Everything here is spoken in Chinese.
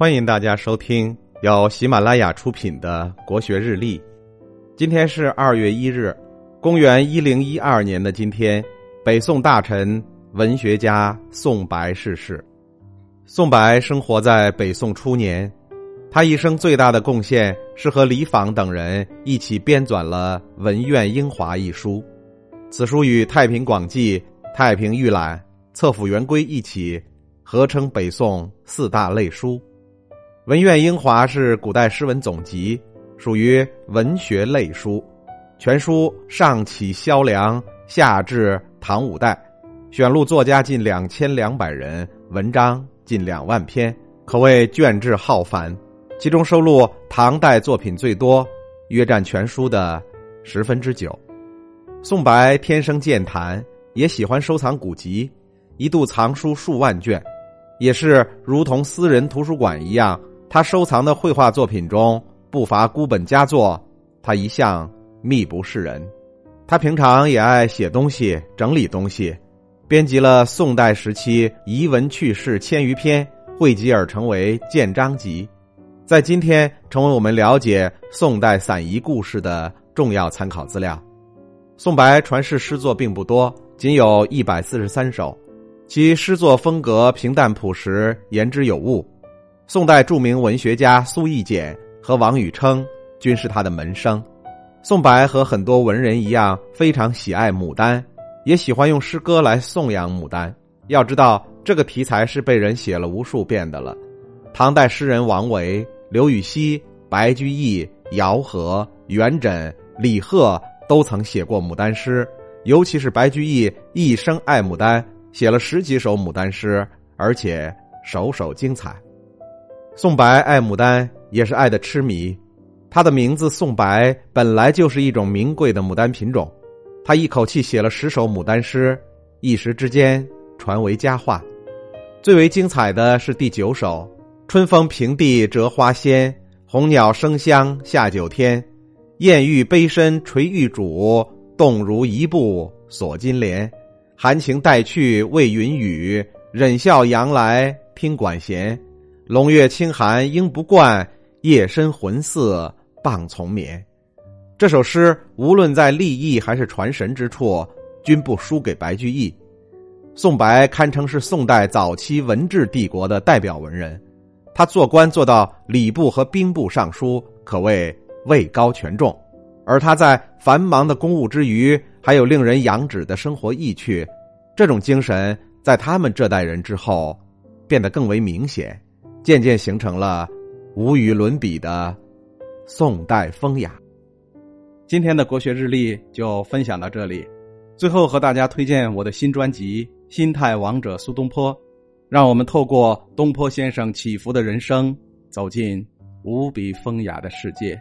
欢迎大家收听由喜马拉雅出品的《国学日历》。今天是二月一日，公元一零一二年的今天，北宋大臣、文学家宋白逝世。宋白生活在北宋初年，他一生最大的贡献是和李昉等人一起编纂了《文苑英华》一书。此书与《太平广记》《太平御览》《册府元规》一起，合称北宋四大类书。《文苑英华》是古代诗文总集，属于文学类书。全书上起萧梁，下至唐五代，选录作家近两千两百人，文章近两万篇，可谓卷帙浩繁。其中收录唐代作品最多，约占全书的十分之九。宋白天生健谈，也喜欢收藏古籍，一度藏书数万卷，也是如同私人图书馆一样。他收藏的绘画作品中不乏孤本佳作，他一向秘不示人。他平常也爱写东西、整理东西，编辑了宋代时期遗文趣事千余篇，汇集而成为《建章集》，在今天成为我们了解宋代散遗故事的重要参考资料。宋白传世诗作并不多，仅有一百四十三首，其诗作风格平淡朴实，言之有物。宋代著名文学家苏易简和王禹偁均是他的门生。宋白和很多文人一样，非常喜爱牡丹，也喜欢用诗歌来颂扬牡丹。要知道，这个题材是被人写了无数遍的了。唐代诗人王维、刘禹锡、白居易、姚和、元稹、李贺都曾写过牡丹诗，尤其是白居易一生爱牡丹，写了十几首牡丹诗，而且首首精彩。宋白爱牡丹也是爱的痴迷，他的名字宋白本来就是一种名贵的牡丹品种，他一口气写了十首牡丹诗，一时之间传为佳话。最为精彩的是第九首：“春风平地折花仙，红鸟生香下九天。艳玉杯身垂玉主，动如一步锁金莲。含情带去为云雨，忍笑扬来听管弦。”龙月清寒应不惯，夜深魂似傍从眠。这首诗无论在立意还是传神之处，均不输给白居易。宋白堪称是宋代早期文治帝国的代表文人，他做官做到礼部和兵部尚书，可谓位高权重。而他在繁忙的公务之余，还有令人仰止的生活意趣，这种精神在他们这代人之后变得更为明显。渐渐形成了无与伦比的宋代风雅。今天的国学日历就分享到这里，最后和大家推荐我的新专辑《心态王者苏东坡》，让我们透过东坡先生起伏的人生，走进无比风雅的世界。